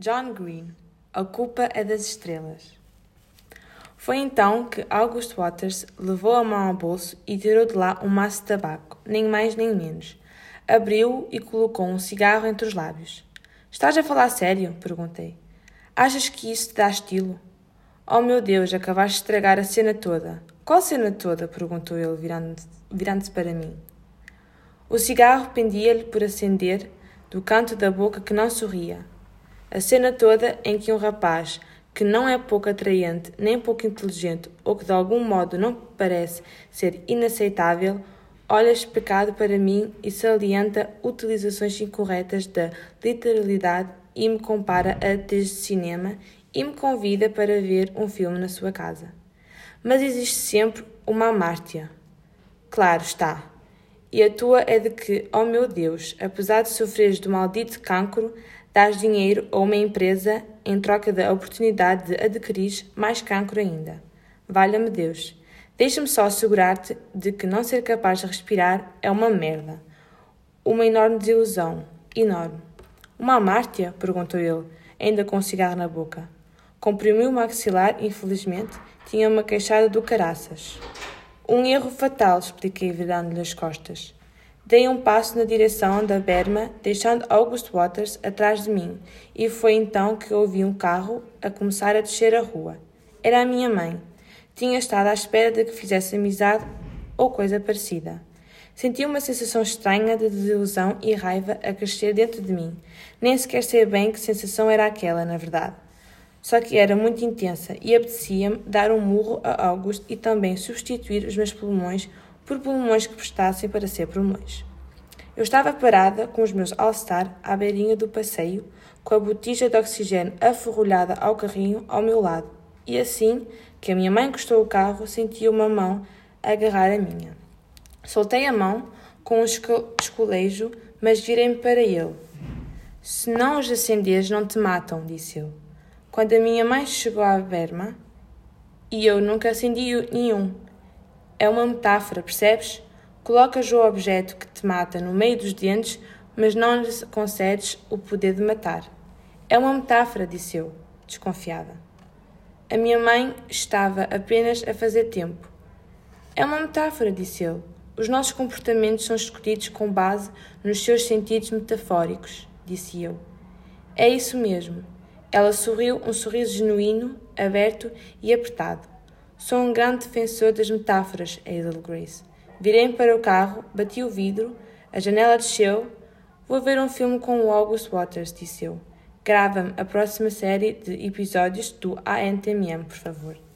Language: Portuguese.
John Green A culpa é das estrelas. Foi então que August Waters levou a mão ao bolso e tirou de lá um maço de tabaco, nem mais nem menos. Abriu-o e colocou um cigarro entre os lábios. Estás a falar sério? perguntei. Achas que isso te dá estilo? Oh meu Deus, acabaste de estragar a cena toda. Qual cena toda? perguntou ele, virando-se virando para mim. O cigarro pendia-lhe por acender do canto da boca que não sorria. A cena toda em que um rapaz que não é pouco atraente nem pouco inteligente ou que de algum modo não parece ser inaceitável, olha especado para mim e salienta utilizações incorretas da literalidade e me compara a desde cinema e me convida para ver um filme na sua casa. Mas existe sempre uma amártia. Claro está. E a tua é de que, oh meu Deus, apesar de sofreres do maldito cancro, dás dinheiro a uma empresa em troca da oportunidade de adquirir mais cancro ainda. Valha-me Deus. Deixa-me só assegurar-te de que não ser capaz de respirar é uma merda. Uma enorme desilusão. Enorme. Uma amártia? perguntou ele, ainda com um cigarro na boca. Comprimiu o maxilar, infelizmente, tinha uma queixada do caraças. Um erro fatal, expliquei, virando-lhe as costas. Dei um passo na direção da berma, deixando August Waters atrás de mim, e foi então que ouvi um carro a começar a descer a rua. Era a minha mãe. Tinha estado à espera de que fizesse amizade ou coisa parecida. Senti uma sensação estranha de desilusão e raiva a crescer dentro de mim. Nem sequer sei bem que sensação era aquela, na verdade. Só que era muito intensa e apetecia-me dar um murro a August e também substituir os meus pulmões por pulmões que prestassem para ser pulmões. Eu estava parada com os meus All-Star à beirinha do passeio, com a botija de oxigênio aferrolhada ao carrinho ao meu lado, e assim que a minha mãe encostou o carro, senti uma mão agarrar a minha. Soltei a mão com um escolejo, mas virei-me para ele. Se não os acenderes, não te matam, disse ele. Quando a minha mãe chegou à berma, e eu nunca acendi nenhum. É uma metáfora, percebes? Colocas o objeto que te mata no meio dos dentes, mas não lhe concedes o poder de matar. É uma metáfora, disse eu, desconfiada. A minha mãe estava apenas a fazer tempo. É uma metáfora, disse ele. Os nossos comportamentos são escolhidos com base nos seus sentidos metafóricos, disse eu. É isso mesmo. Ela sorriu um sorriso genuíno, aberto e apertado. Sou um grande defensor das metáforas, Hazel Grace. Virei-me para o carro, bati o vidro, a janela desceu. Vou ver um filme com o August Waters, disse eu. Grava-me a próxima série de episódios do ANTMM, por favor.